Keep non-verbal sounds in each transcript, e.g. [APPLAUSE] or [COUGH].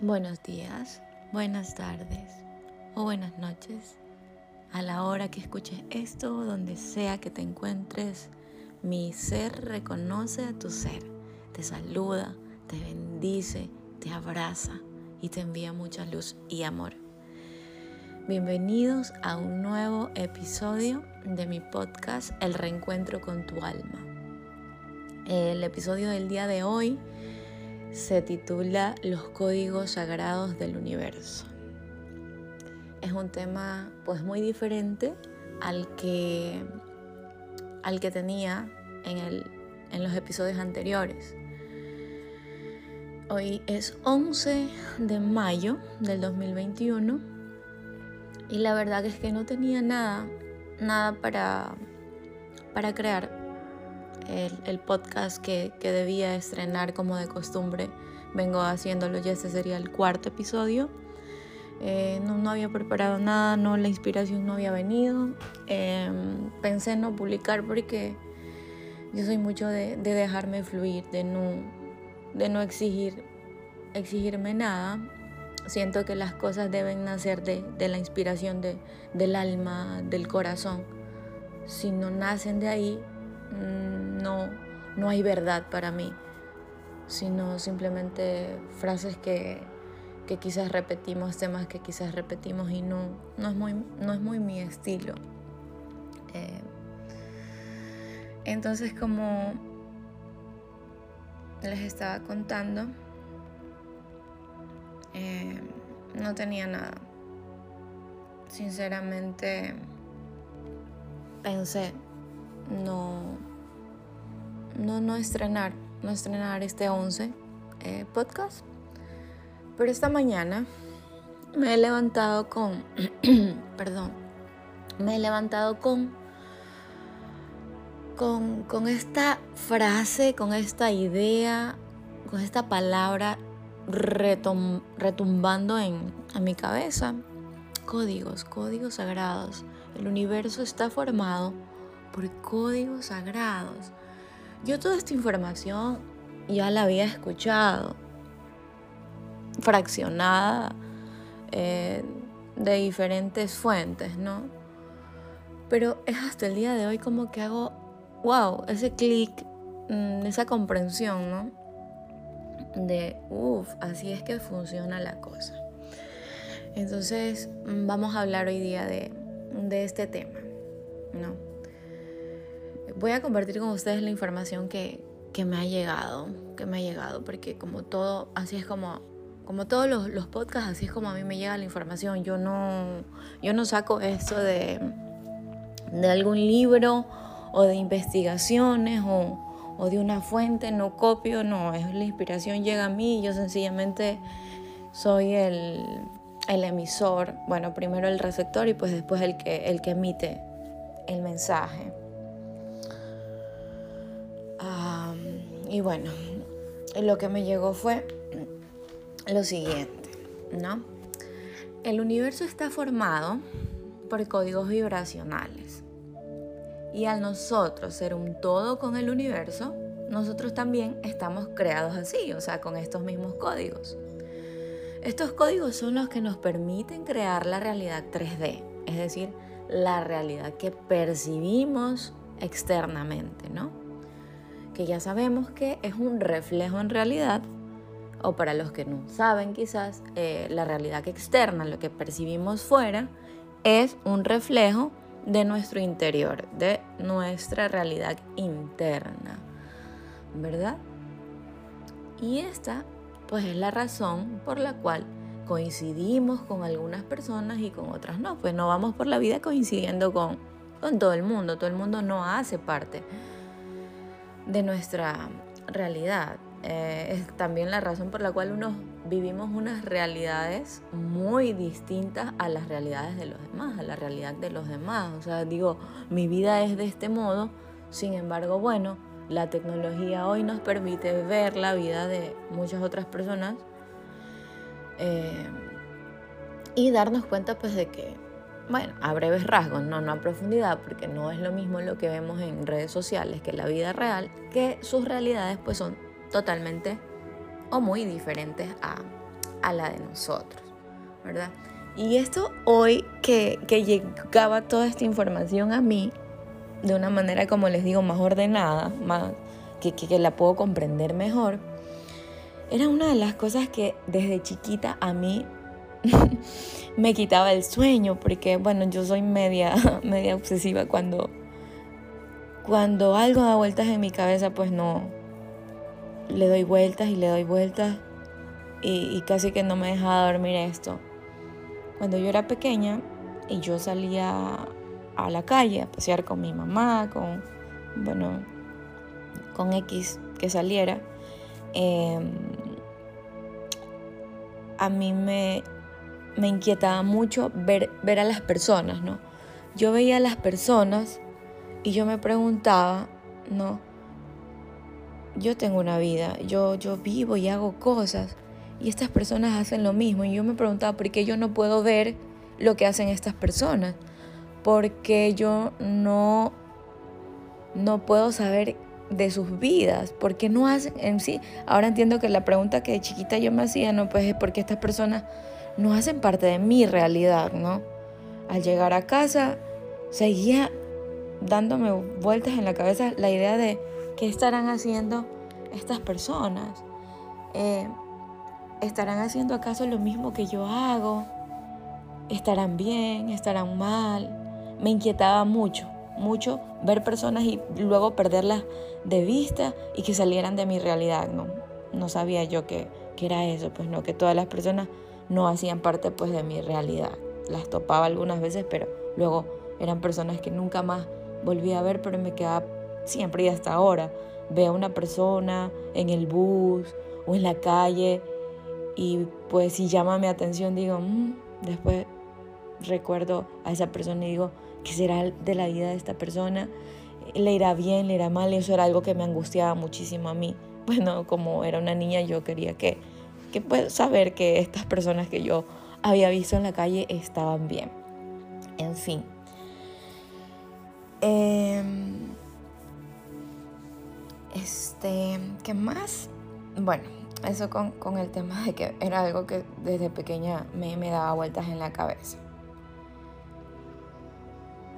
Buenos días, buenas tardes o buenas noches. A la hora que escuches esto, donde sea que te encuentres, mi ser reconoce a tu ser, te saluda, te bendice, te abraza y te envía mucha luz y amor. Bienvenidos a un nuevo episodio de mi podcast El reencuentro con tu alma. El episodio del día de hoy se titula Los códigos sagrados del universo. Es un tema pues muy diferente al que, al que tenía en, el, en los episodios anteriores. Hoy es 11 de mayo del 2021 y la verdad es que no tenía nada, nada para, para crear el, podcast que, debía estrenar como de costumbre. Vengo haciéndolo, ya este sería el cuarto episodio. Eh, no, había preparado nada, no, la inspiración no había venido. Em, pensé no publicar porque yo soy mucho de, dejarme fluir, de no, de no exigir, exigirme nada. Siento que las cosas deben nacer de, de la inspiración de, del alma, del corazón. Si no nacen de ahí, no, no hay verdad para mí, sino simplemente frases que, que quizás repetimos, temas que quizás repetimos y no, no, es, muy, no es muy mi estilo. Eh, entonces como les estaba contando, eh, no tenía nada. Sinceramente pensé no, no, no estrenar, no estrenar este 11 eh, podcast. Pero esta mañana me he levantado con, [CLEARS THROAT] perdón, me he levantado con, con, con esta frase, con esta idea, con esta palabra retumbando en, en mi cabeza. Códigos, códigos sagrados. El universo está formado por códigos sagrados. Yo toda esta información ya la había escuchado, fraccionada eh, de diferentes fuentes, ¿no? Pero es hasta el día de hoy como que hago, wow, ese clic, mm, esa comprensión, ¿no? De, uff, así es que funciona la cosa. Entonces, mm, vamos a hablar hoy día de, de este tema, ¿no? Voy a compartir con ustedes la información que, me ha llegado, que me ha llegado, porque como todo, así es como, como todos los, los, podcasts, así es como a mí me llega la información. Yo no, yo no saco esto de, de algún libro o de investigaciones o, o de una fuente, no copio, no, es la inspiración llega a mí yo sencillamente soy el, el emisor, bueno, primero el receptor y pues después el que, el que emite el mensaje. Y bueno, lo que me llegó fue lo siguiente, ¿no? El universo está formado por códigos vibracionales. Y al nosotros ser un todo con el universo, nosotros también estamos creados así, o sea, con estos mismos códigos. Estos códigos son los que nos permiten crear la realidad 3D, es decir, la realidad que percibimos externamente, ¿no? Que ya sabemos que es un reflejo en realidad, o para los que no saben quizás, eh, la realidad externa, lo que percibimos fuera, es un reflejo de nuestro interior, de nuestra realidad interna, ¿verdad? Y esta, pues es la razón por la cual coincidimos con algunas personas y con otras no, pues no vamos por la vida coincidiendo con, con todo el mundo, todo el mundo no hace parte de nuestra realidad. Eh, es también la razón por la cual unos vivimos unas realidades muy distintas a las realidades de los demás, a la realidad de los demás. O sea, digo, mi vida es de este modo, sin embargo, bueno, la tecnología hoy nos permite ver la vida de muchas otras personas eh, y darnos cuenta pues de que bueno, a breves rasgos, no, no a profundidad, porque no es lo mismo lo que vemos en redes sociales que la vida real, que sus realidades pues son totalmente o muy diferentes a, a la de nosotros, ¿verdad? Y esto hoy que, que llegaba toda esta información a mí, de una manera, como les digo, más ordenada, más, que, que, la puedo comprender mejor, era una de las cosas que desde chiquita a mí [LAUGHS] me quitaba el sueño, porque bueno, yo soy media, [LAUGHS] media obsesiva cuando, cuando algo da vueltas en mi cabeza, pues no, le doy vueltas y le doy vueltas y, casi que no me dejaba dormir esto. Cuando yo era pequeña y yo salía a la calle a pasear con mi mamá, con, bueno, con X que saliera, em, a mí me, me inquietaba mucho ver, ver a las personas, ¿no? Yo veía a las personas y yo me preguntaba, ¿no? Yo tengo una vida, yo, yo vivo y hago cosas y estas personas hacen lo mismo. Y yo me preguntaba, ¿por qué yo no puedo ver lo que hacen estas personas? Porque yo no, no puedo saber de sus vidas, porque no hacen en sí. Ahora entiendo que la pregunta que de chiquita yo me hacía, no, pues es porque estas personas no hacen parte de mi realidad, ¿no? Al llegar a casa, seguía dándome vueltas en la cabeza la idea de qué estarán haciendo estas personas. Eh, ¿Estarán haciendo acaso lo mismo que yo hago? ¿Estarán bien? ¿Estarán mal? Me inquietaba mucho, mucho ver personas y luego perderlas de vista y que salieran de mi realidad. No, no sabía yo que, que era eso, pues no, que todas las personas no hacían parte pues de mi realidad. Las topaba algunas veces, pero luego eran personas que nunca más volví a ver, pero me quedaba siempre y hasta ahora. Veo a una persona en el bus o en la calle y pues si llama mi atención digo, mm", después recuerdo a esa persona y digo, ¿qué será de la vida de esta persona? ¿Le irá bien, le irá mal? Y eso era algo que me angustiaba muchísimo a mí. Bueno, como era una niña yo quería que, que pues, saber que estas personas que yo había visto en la calle estaban bien. En fin. Em, este, ¿qué más? Bueno, eso con, el tema de que era algo que desde pequeña me, me daba vueltas en la cabeza.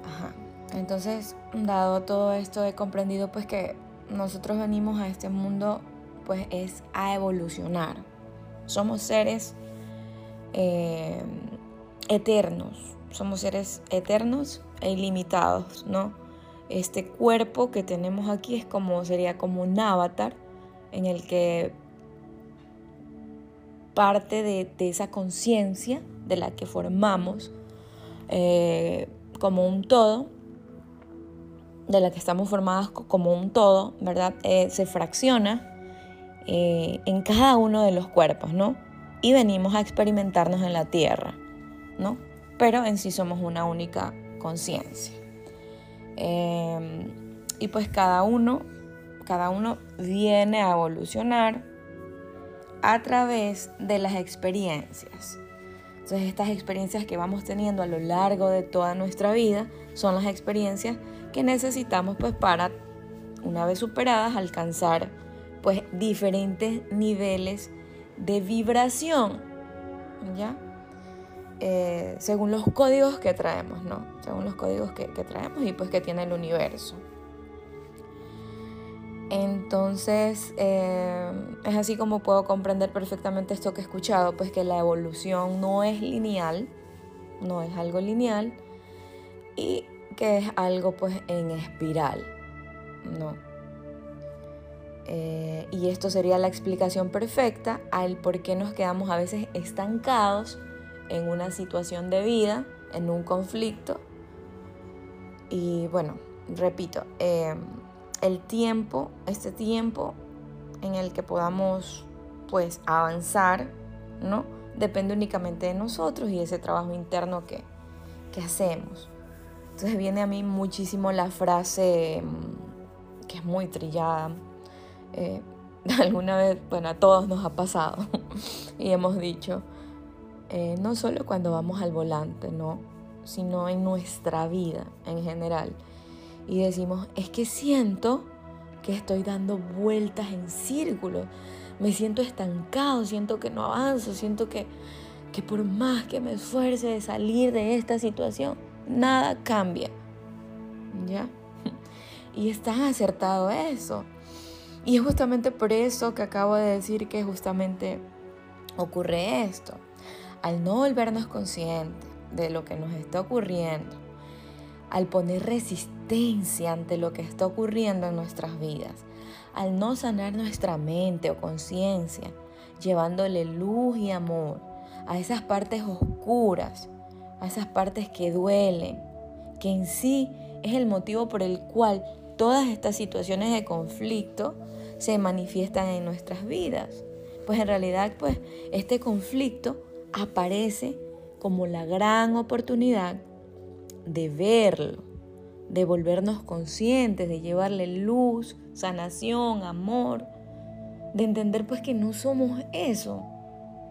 Ajá. Entonces, dado todo esto, he comprendido pues que nosotros venimos a este mundo pues es a evolucionar. Somos seres eh, eternos, somos seres eternos e ilimitados, ¿no? Este cuerpo que tenemos aquí es como, sería como un avatar en el que parte de, esa conciencia de la que formamos eh, como un todo, de la que estamos formadas como un todo, ¿verdad? Eh, se fracciona eh, en cada uno de los cuerpos, ¿no? Y venimos a experimentarnos en la tierra, ¿no? Pero en sí somos una única conciencia. y pues cada uno, cada uno viene a evolucionar a través de las experiencias. Entonces estas experiencias que vamos teniendo a lo largo de toda nuestra vida son las experiencias que necesitamos pues para una vez superadas alcanzar pues diferentes niveles de vibración, ¿ya? Eh, según los códigos que traemos, ¿no? Según los códigos que, que traemos y pues que tiene el universo. Entonces, eh, es así como puedo comprender perfectamente esto que he escuchado, pues que la evolución no es lineal, no es algo lineal, y que es algo pues en espiral, ¿no? Eh, y esto sería la explicación perfecta al por qué nos quedamos a veces estancados en una situación de vida, en un conflicto. Y bueno, repito, eh, el tiempo, este tiempo en el que podamos pues avanzar, ¿no? Depende únicamente de nosotros y ese trabajo interno que, hacemos. Entonces viene a mí muchísimo la frase mm, que es muy trillada. Eh, [LAUGHS] alguna vez, bueno, a todos nos ha pasado [LAUGHS] y hemos dicho, eh, no solo cuando vamos al volante, ¿no? sino en nuestra vida en general y decimos, es que siento que estoy dando vueltas en círculos, me siento estancado, siento que no avanzo, siento que, que por más que me esfuerce de salir de esta situación, nada cambia. ¿Ya? [LAUGHS] Y está acertado eso. Y es justamente por eso que acabo de decir que justamente ocurre esto. Al no volvernos conscientes de lo que nos está ocurriendo, al poner resistencia ante lo que está ocurriendo en nuestras vidas, al no sanar nuestra mente o conciencia, llevándole luz y amor a esas partes oscuras, a esas partes que duelen, que en sí es el motivo por el cual todas estas situaciones de conflicto se manifiestan en nuestras vidas. Pues en realidad, pues este conflicto aparece como la gran oportunidad de verlo, de volvernos conscientes, de llevarle luz, sanación, amor, de entender pues que no somos eso,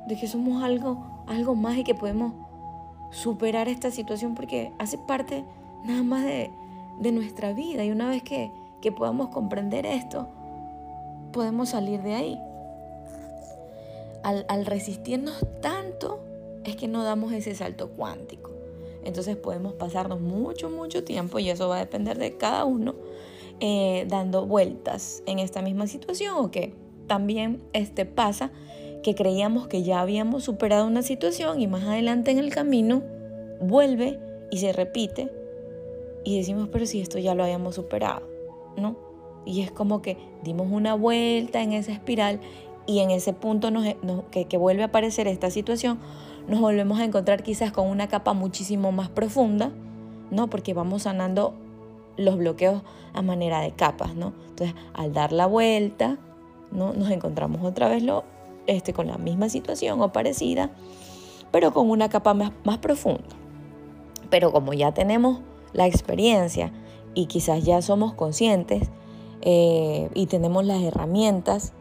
de que somos algo, algo más y que podemos superar esta situación porque hace parte nada más de, de nuestra vida y una vez que, que podamos comprender esto, podemos salir de ahí. Al, al, resistirnos tanto es que no damos ese salto cuántico. Entonces podemos pasarnos mucho, mucho tiempo, y eso va a depender de cada uno, eh, dando vueltas en esta misma situación o que también este, pasa que creíamos que ya habíamos superado una situación y más adelante en el camino vuelve y se repite y decimos, pero si esto ya lo habíamos superado, ¿no? Y es como que dimos una vuelta en esa espiral y en ese punto que, que vuelve a aparecer esta situación, nos volvemos a encontrar quizás con una capa muchísimo más profunda, ¿no? Porque vamos sanando los bloqueos a manera de capas, ¿no? Entonces, al dar la vuelta, ¿no? Nos encontramos otra vez lo, este, con la misma situación o parecida, pero con una capa más, más profunda. Pero como ya tenemos la experiencia y quizás ya somos conscientes eh, y tenemos las herramientas,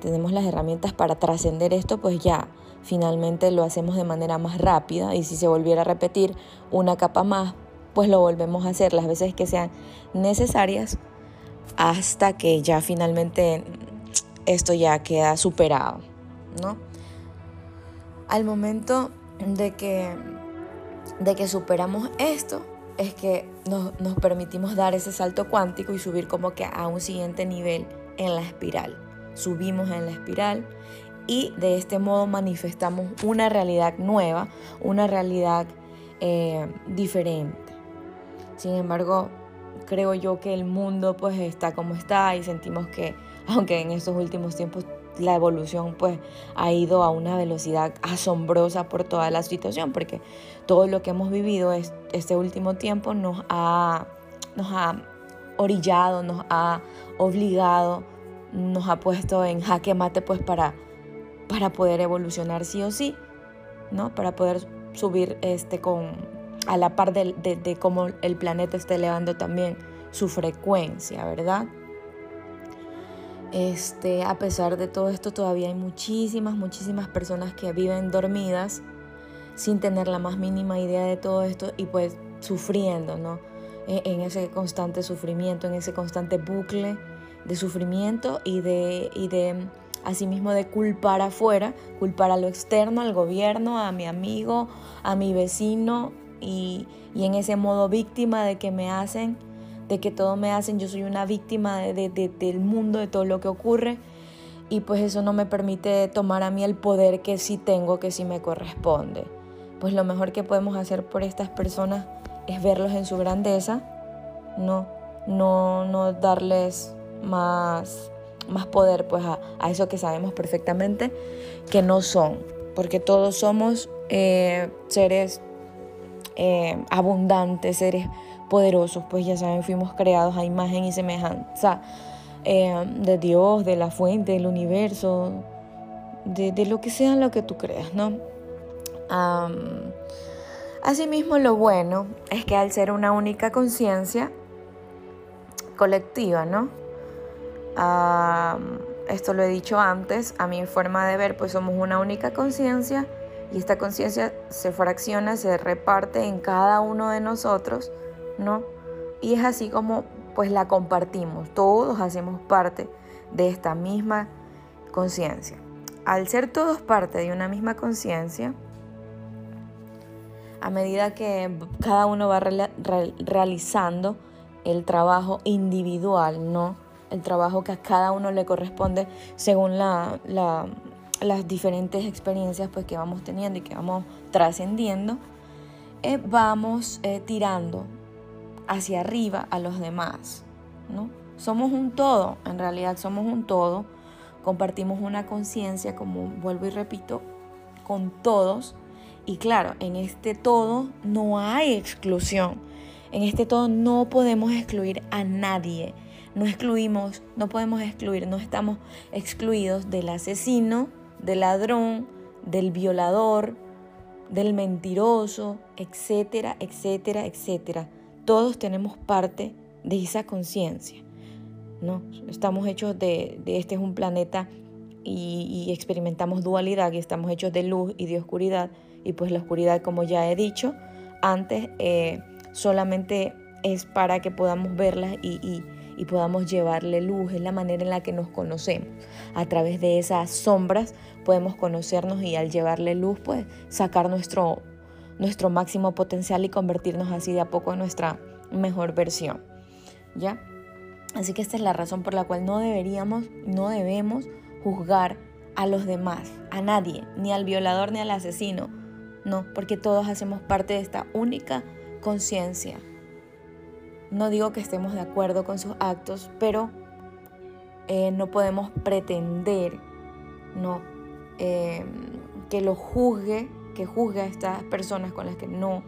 tenemos las herramientas para trascender esto, pues ya finalmente lo hacemos de manera más rápida y si se volviera a repetir una capa más, pues lo volvemos a hacer las veces que sean necesarias hasta que ya finalmente esto ya queda superado, ¿no? Al momento de que, de que superamos esto, es que nos, nos permitimos dar ese salto cuántico y subir como que a un siguiente nivel en la espiral. Subimos en la espiral y de este modo manifestamos una realidad nueva, una realidad eh, diferente. Sin embargo, creo yo que el mundo pues está como está y sentimos que aunque en estos últimos tiempos la evolución pues ha ido a una velocidad asombrosa por toda la situación porque todo lo que hemos vivido este último tiempo nos ha, nos ha orillado, nos ha obligado, nos ha puesto en jaque mate pues para, para poder evolucionar sí o sí, ¿no? Para poder subir este con a la par de, de cómo el planeta está elevando también su frecuencia, ¿verdad? Este, a pesar de todo esto, todavía hay muchísimas, muchísimas personas que viven dormidas sin tener la más mínima idea de todo esto y pues sufriendo, ¿no? E, en, ese constante sufrimiento, en ese constante bucle de sufrimiento y de, y de asimismo de culpar afuera, culpar a lo externo, al gobierno, a mi amigo, a mi vecino y, y en ese modo víctima de que me hacen de que todo me hacen, yo soy una víctima de, del mundo, de todo lo que ocurre, y pues eso no me permite tomar a mí el poder que sí tengo, que sí me corresponde. Pues lo mejor que podemos hacer por estas personas es verlos en su grandeza, no, no, no darles más, más poder pues a, eso que sabemos perfectamente que no son, porque todos somos eh, seres eh, abundantes, seres poderosos, pues ya saben, fuimos creados a imagen y semejanza eh, de Dios, de la fuente, del universo, de, lo que sea lo que tú creas, ¿no? asimismo, lo bueno es que al ser una única conciencia colectiva, ¿no? esto lo he dicho antes, a mi forma de ver, pues somos una única conciencia y esta conciencia se fracciona, se reparte en cada uno de nosotros ¿no? Y es así como pues la compartimos, todos hacemos parte de esta misma conciencia. Al ser todos parte de una misma conciencia, a medida que cada uno va realizando el trabajo individual, ¿no? El trabajo que a cada uno le corresponde según las diferentes experiencias pues, que vamos teniendo y que vamos trascendiendo, eh, vamos eh, tirando hacia arriba a los demás, ¿no? Somos un todo, en realidad somos un todo, compartimos una conciencia, como vuelvo y repito, con todos, y claro, en este todo no hay exclusión, en este todo no podemos excluir a nadie, no excluimos, no podemos excluir, no estamos excluidos del asesino, del ladrón, del violador, del mentiroso, etcétera, etcétera, etcétera. Todos tenemos parte de esa conciencia. ¿no? Estamos hechos de, este es un planeta y, experimentamos dualidad y estamos hechos de luz y de oscuridad. Y pues la oscuridad, como ya he dicho antes, eh, solamente es para que podamos verla y, y podamos llevarle luz, es la manera en la que nos conocemos. A través de esas sombras podemos conocernos y al llevarle luz, pues sacar nuestro, nuestro máximo potencial y convertirnos así de a poco en nuestra mejor versión. ¿Ya? Así que esta es la razón por la cual no deberíamos, no debemos juzgar a los demás, a nadie, ni al violador ni al asesino. No, porque todos hacemos parte de esta única conciencia no digo que estemos de acuerdo con sus actos, pero eh, no podemos pretender no, eh, que lo juzgue, que juzgue a estas personas con las que no,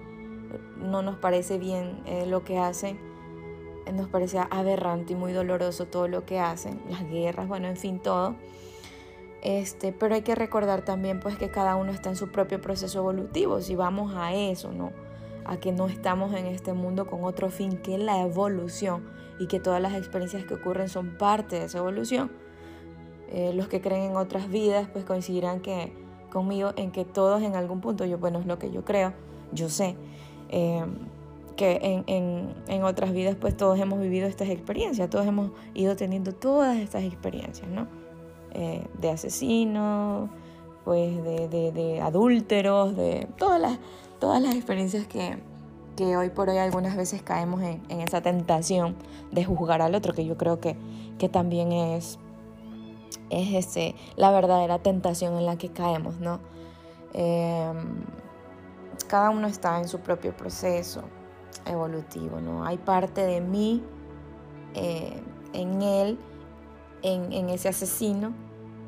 no nos parece bien eh, lo que hacen. Nos parece aberrante y muy doloroso todo lo que hacen, las guerras, bueno, en fin, todo. Este, pero hay que recordar también pues que cada uno está en su propio proceso evolutivo, si vamos a eso, ¿no? a que no estamos en este mundo con otro fin que la evolución y que todas las experiencias que ocurren son parte de esa evolución. Eh, los que creen en otras vidas pues coincidirán que conmigo en que todos en algún punto, yo bueno es lo que yo creo, yo sé, eh, que en, en, en, otras vidas pues todos hemos vivido estas experiencias, todos hemos ido teniendo todas estas experiencias, ¿no? Eh, de asesinos, pues de, de, de adúlteros, de todas las todas las experiencias que, hoy por hoy algunas veces caemos en, esa tentación de juzgar al otro, que yo creo que, que también es, es ese, la verdadera tentación en la que caemos, ¿no? Em, cada uno está en su propio proceso evolutivo, ¿no? Hay parte de mí eh, en él, en, en, ese asesino,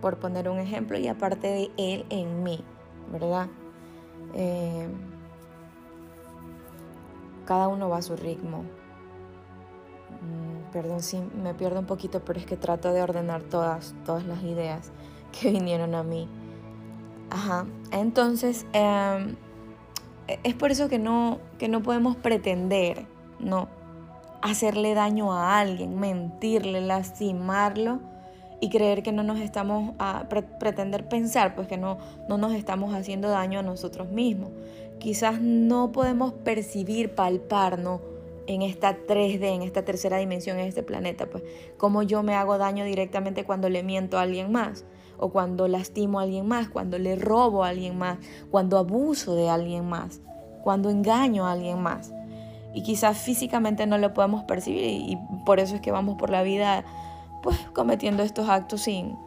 por poner un ejemplo, y aparte de él en mí, ¿verdad? Eh, cada uno va a su ritmo. Perdón si me pierdo un poquito, pero es que trato de ordenar todas, todas las ideas [LAUGHS] que vinieron a mí. Ajá. Entonces, em, es por eso que no, que no podemos pretender, no, hacerle daño a alguien, mentirle, lastimarlo y creer que no nos estamos a pretender pensar, pues que no, no nos estamos haciendo daño a nosotros mismos quizás no podemos percibir, palpar, ¿no? En esta 3D, en esta tercera dimensión, en este planeta, pues, cómo yo me hago daño directamente cuando le miento a alguien más, o cuando lastimo a alguien más, cuando le robo a alguien más, cuando abuso de alguien más, cuando engaño a alguien más. Y quizás físicamente no lo podemos percibir y, por eso es que vamos por la vida, pues, cometiendo estos actos sin,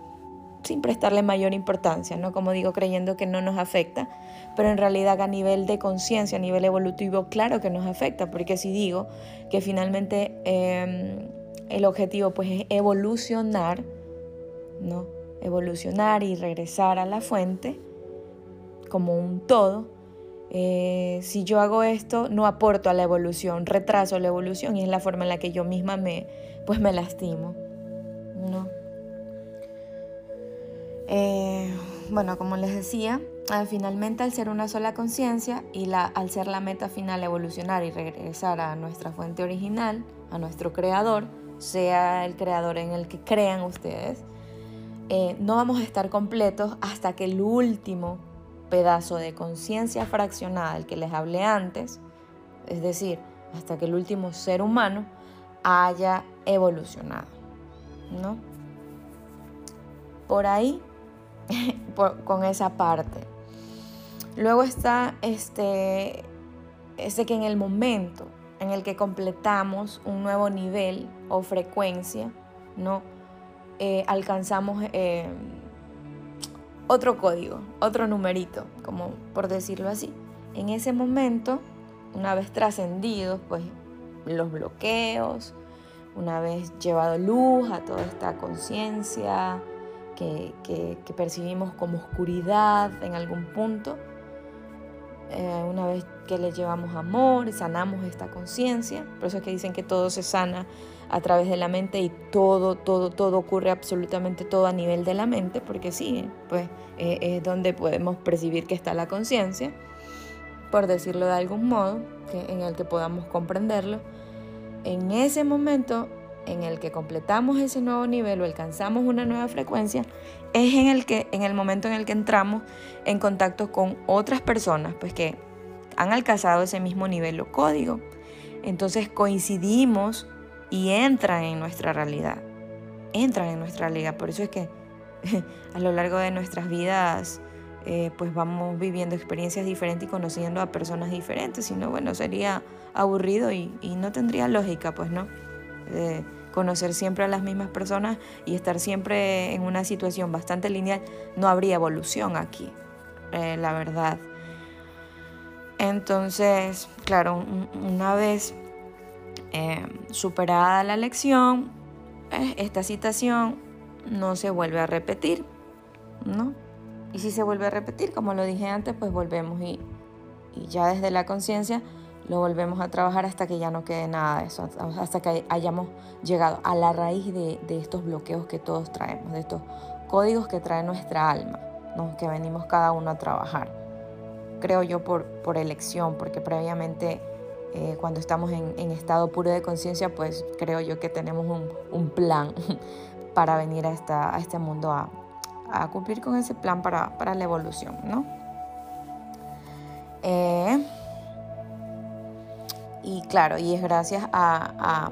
sin prestarle mayor importancia, ¿no? Como digo, creyendo que no nos afecta, pero en realidad a nivel de conciencia, a nivel evolutivo, claro que nos afecta, porque si digo que finalmente em, el objetivo pues es evolucionar, ¿no? Evolucionar y regresar a la fuente como un todo. Eh, si yo hago esto, no aporto a la evolución, retraso la evolución y es la forma en la que yo misma me, pues me lastimo, ¿no? Eh, bueno, como les decía, finalmente al ser una sola conciencia y al ser la meta final evolucionar y regresar a nuestra fuente original, a nuestro creador, sea el creador en el que crean ustedes, eh, no vamos a estar completos hasta que el último pedazo de conciencia fraccionada, el que les hablé antes, es decir, hasta que el último ser humano haya evolucionado, ¿no? por ahí [LAUGHS] con esa parte. Luego está este, este que en el momento en el que completamos un nuevo nivel o frecuencia, ¿no? Eh, alcanzamos eh, otro código, otro numerito, como por decirlo así. En ese momento, una vez trascendidos, pues los bloqueos, una vez llevado luz a toda esta conciencia que, percibimos como oscuridad en algún punto, eh, una vez que le llevamos amor sanamos esta conciencia, por eso es que dicen que todo se sana a través de la mente y todo, todo, todo ocurre absolutamente todo a nivel de la mente, porque sí, pues eh, es donde podemos percibir que está la conciencia, por decirlo de algún modo, que, en el que podamos comprenderlo. En ese momento en el que completamos ese nuevo nivel o alcanzamos una nueva frecuencia, es en el que en el momento en el que entramos en contacto con otras personas, pues que han alcanzado ese mismo nivel o código. Entonces coincidimos y entran en nuestra realidad. Entran en nuestra realidad. Por eso es que [LAUGHS] a lo largo de nuestras vidas eh, pues vamos viviendo experiencias diferentes y conociendo a personas diferentes. Si no, bueno, sería aburrido y, no tendría lógica, pues no. Conocer siempre a las mismas personas y estar siempre en una situación bastante lineal, no habría evolución aquí, eh, la verdad. Entonces, claro, una vez eh, superada la lección, esta situación no se vuelve a repetir, ¿no? Y si se vuelve a repetir, como lo dije antes, pues volvemos y, ya desde la conciencia lo volvemos a trabajar hasta que ya no quede nada de eso, hasta que hayamos llegado a la raíz de, estos bloqueos que todos traemos, de estos códigos que trae nuestra alma, ¿no? que venimos cada uno a trabajar. Creo yo por, por elección, porque previamente eh, cuando estamos en, estado puro de conciencia, pues creo yo que tenemos un, un plan [LAUGHS] para venir a, esta, a este mundo a, a cumplir con ese plan para, la evolución, ¿no? Eh, y claro, y es gracias a,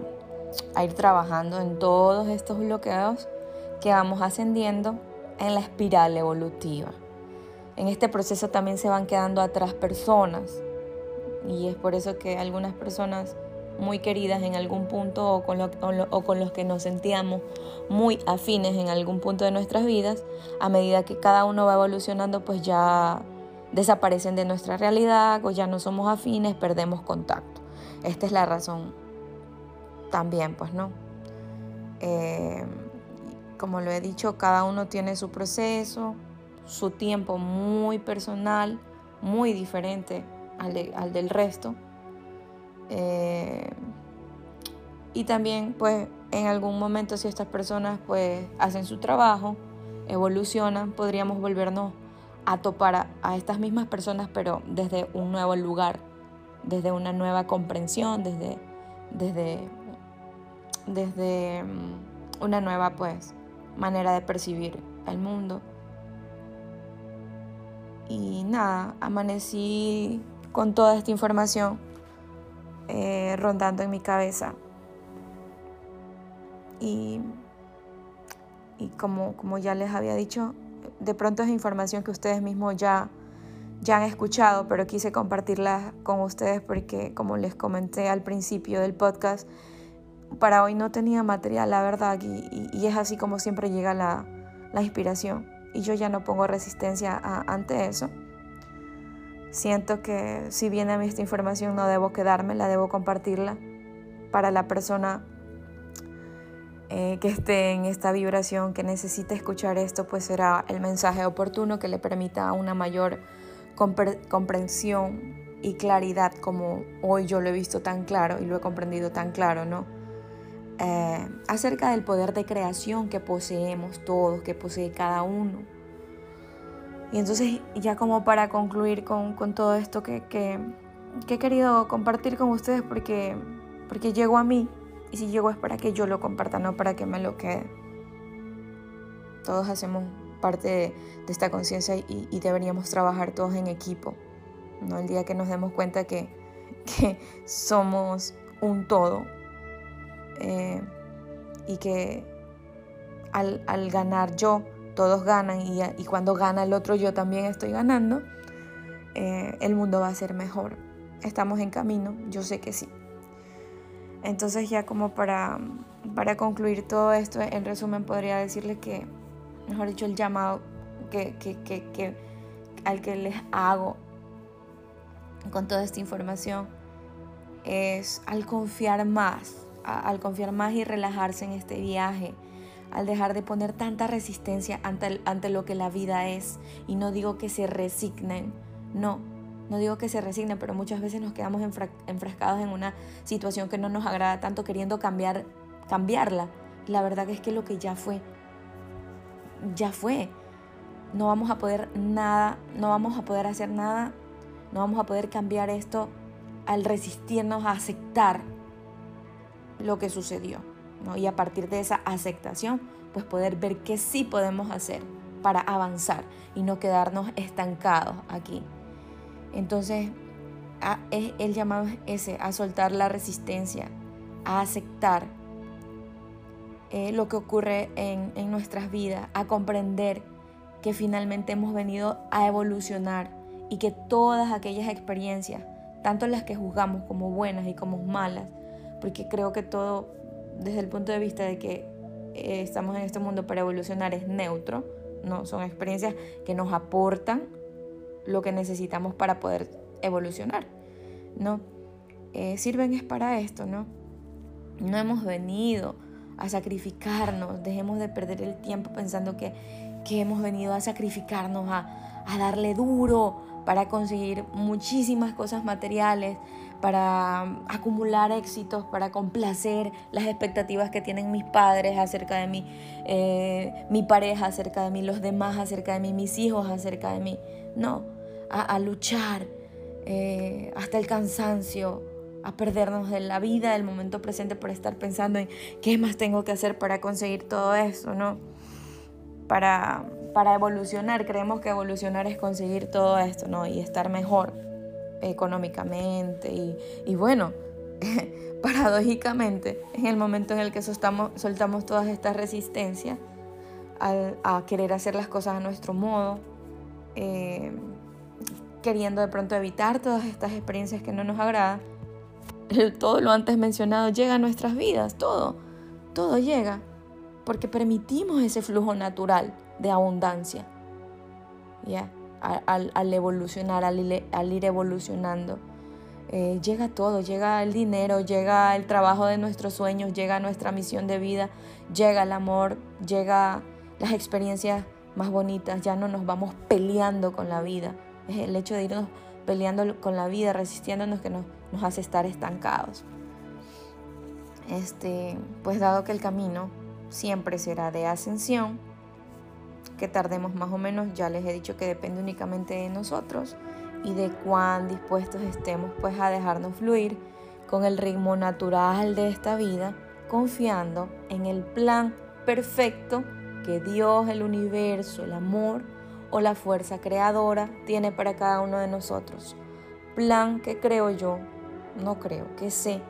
ir trabajando en todos estos bloqueos que vamos ascendiendo en la espiral evolutiva. En este proceso también se van quedando atrás personas y es por eso que algunas personas muy queridas en algún punto o con los que nos sentíamos muy afines en algún punto de nuestras vidas, a medida que cada uno va evolucionando, pues ya desaparecen de nuestra realidad o ya no somos afines, perdemos contacto. Esta es la razón también, pues no. Eh, como lo he dicho, cada uno tiene su proceso, su tiempo muy personal, muy diferente al del resto. Eh, y también, pues, en algún momento si estas personas, pues, hacen su trabajo, evolucionan, podríamos volvernos a topar a, estas mismas personas, pero desde un nuevo lugar, desde una nueva comprensión, desde, desde, desde mm, una nueva, pues, manera de percibir el mundo. Y nada, amanecí con toda esta información eh, rondando en mi cabeza. Y, y como, como ya les había dicho, de pronto es información que ustedes mismos ya, ya han escuchado, pero quise compartirla con ustedes porque, como les comenté al principio del podcast, para hoy no tenía material, la verdad, y, y, es así como siempre llega la, la, inspiración. Y yo ya no pongo resistencia ante eso. Siento que si viene a mí esta información no debo quedarme, la debo compartirla para la persona eh, que esté en esta vibración, que necesite escuchar esto, pues será el mensaje oportuno que le permita una mayor comprensión y claridad como hoy yo lo he visto tan claro y lo he comprendido tan claro, ¿no? Eh, acerca del poder de creación que poseemos todos, que posee cada uno y entonces ya como para concluir con, todo esto que, he querido compartir con ustedes porque, porque llegó a mí y si llegó es para que yo lo comparta, no para que me lo quede. Todos hacemos parte de, esta conciencia y, deberíamos trabajar todos en equipo. ¿no? El día que nos demos cuenta que, somos un todo eh, y que al, ganar yo, todos ganan y, y, cuando gana el otro yo también estoy ganando, eh, el mundo va a ser mejor. Estamos en camino, yo sé que sí. Entonces ya como para, para concluir todo esto, en resumen podría decirles que, mejor dicho, el llamado que, que, que, al que les hago con toda esta información es al confiar más, al confiar más y relajarse en este viaje, al dejar de poner tanta resistencia ante, ante lo que la vida es. Y no digo que se resignen, no, no digo que se resignen, pero muchas veces nos quedamos enfrascados en una situación que no nos agrada tanto queriendo cambiar, cambiarla. La verdad es que lo que ya fue, ya fue. No vamos a poder nada, no vamos a poder hacer nada, no vamos a poder cambiar esto al resistirnos a aceptar lo que sucedió. ¿no? Y a partir de esa aceptación, pues poder ver qué sí podemos hacer para avanzar y no quedarnos estancados aquí. Entonces, el llamado es ese, a soltar la resistencia, a aceptar eh, lo que ocurre en, en nuestras vidas, a comprender que finalmente hemos venido a evolucionar y que todas aquellas experiencias, tanto las que juzgamos como buenas y como malas, porque creo que todo desde el punto de vista de que eh, estamos en este mundo para evolucionar es neutro, no son experiencias que nos aportan lo que necesitamos para poder evolucionar, ¿no? Eh, sirven es para esto, ¿no? No hemos venido a sacrificarnos, dejemos de perder el tiempo pensando que, que hemos venido a sacrificarnos, a, a darle duro para conseguir muchísimas cosas materiales, para acumular éxitos, para complacer las expectativas que tienen mis padres acerca de mí, eh, mi pareja acerca de mí, los demás acerca de mí, mis hijos acerca de mí. No, a, luchar eh, hasta el cansancio, a perdernos de la vida, del momento presente por estar pensando en qué más tengo que hacer para conseguir todo eso, ¿no? Para, para evolucionar, creemos que evolucionar es conseguir todo esto, ¿no? Y estar mejor económicamente y, bueno, [LAUGHS] paradójicamente, en el momento en el que soltamos, soltamos todas estas resistencias a querer hacer las cosas a nuestro modo, eh, queriendo de pronto evitar todas estas experiencias que no nos agradan, [LAUGHS] todo lo antes mencionado llega a nuestras vidas, todo, todo llega, porque permitimos ese flujo natural de abundancia. ¿Ya? al, evolucionar, al, ir evolucionando. Eh, llega todo, llega el dinero, llega el trabajo de nuestros sueños, llega nuestra misión de vida, llega el amor, llega las experiencias más bonitas, ya no nos vamos peleando con la vida. Es el hecho de irnos peleando con la vida, resistiéndonos que nos, nos hace estar estancados. Este, pues dado que el camino siempre será de ascensión, que tardemos más o menos, ya les he dicho que depende únicamente de nosotros y de cuán dispuestos estemos pues a dejarnos fluir con el ritmo natural de esta vida, confiando en el plan perfecto que Dios, el universo, el amor o la fuerza creadora tiene para cada uno de nosotros. Plan que creo yo, no creo, que sé,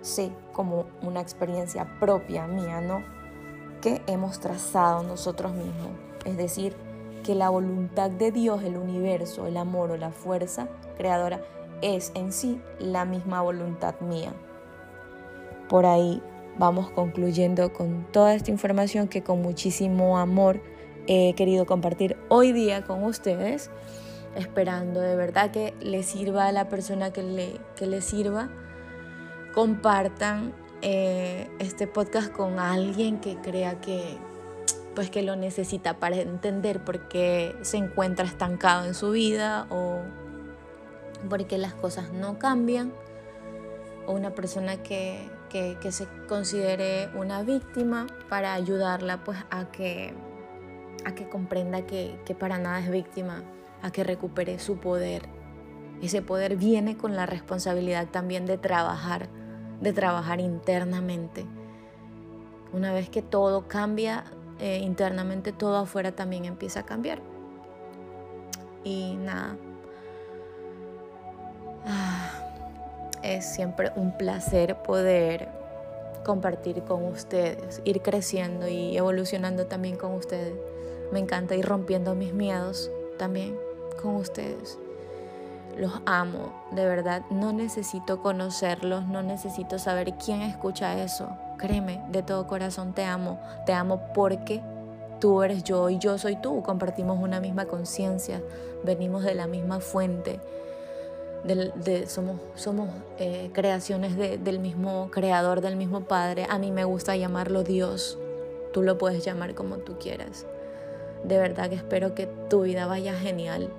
sé como una experiencia propia mía, ¿no? Que hemos trazado nosotros mismos es decir, que la voluntad de Dios, el universo, el amor o la fuerza creadora es en sí la misma voluntad mía. Por ahí vamos concluyendo con toda esta información que con muchísimo amor he querido compartir hoy día con ustedes, esperando de verdad que le sirva a la persona que le, que le sirva. Compartan eh, este podcast con alguien que crea que, pues que lo necesita para entender por qué se encuentra estancado en su vida o por qué las cosas no cambian o una persona que, se considere una víctima para ayudarla pues a que, a que comprenda que, que para nada es víctima, a que recupere su poder. Ese poder viene con la responsabilidad también de trabajar, de trabajar internamente. Una vez que todo cambia, eh, internamente todo afuera también empieza a cambiar. Y nada, ah, es siempre un placer poder compartir con ustedes, ir creciendo y evolucionando también con ustedes. Me encanta ir rompiendo mis miedos también con ustedes. Los amo, de verdad. No necesito conocerlos, no necesito saber quién escucha eso. Créeme, de todo corazón te amo. Te amo porque tú eres yo y yo soy tú. Compartimos una misma conciencia, venimos de la misma fuente. somos eh, creaciones del mismo creador, del mismo Padre. A mí me gusta llamarlo Dios. Tú lo puedes llamar como tú quieras. De verdad que espero que tu vida vaya genial.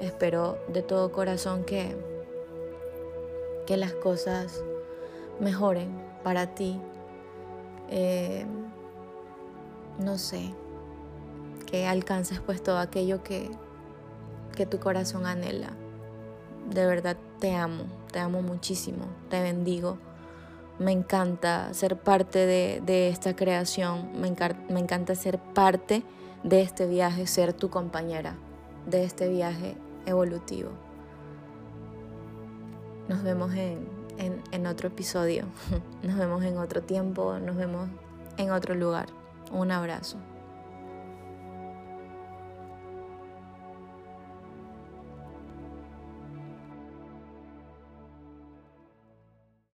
Espero de todo corazón que, que las cosas mejoren para ti. Eh, no sé, que alcances pues todo aquello que, que tu corazón anhela. De verdad te amo, te amo muchísimo, te bendigo. Me encanta ser parte de, esta creación, me, me encanta ser parte de este viaje, ser tu compañera de este viaje evolutivo. Nos vemos en, en, otro episodio, [LAUGHS] nos vemos en otro tiempo, nos vemos en otro lugar. Un abrazo.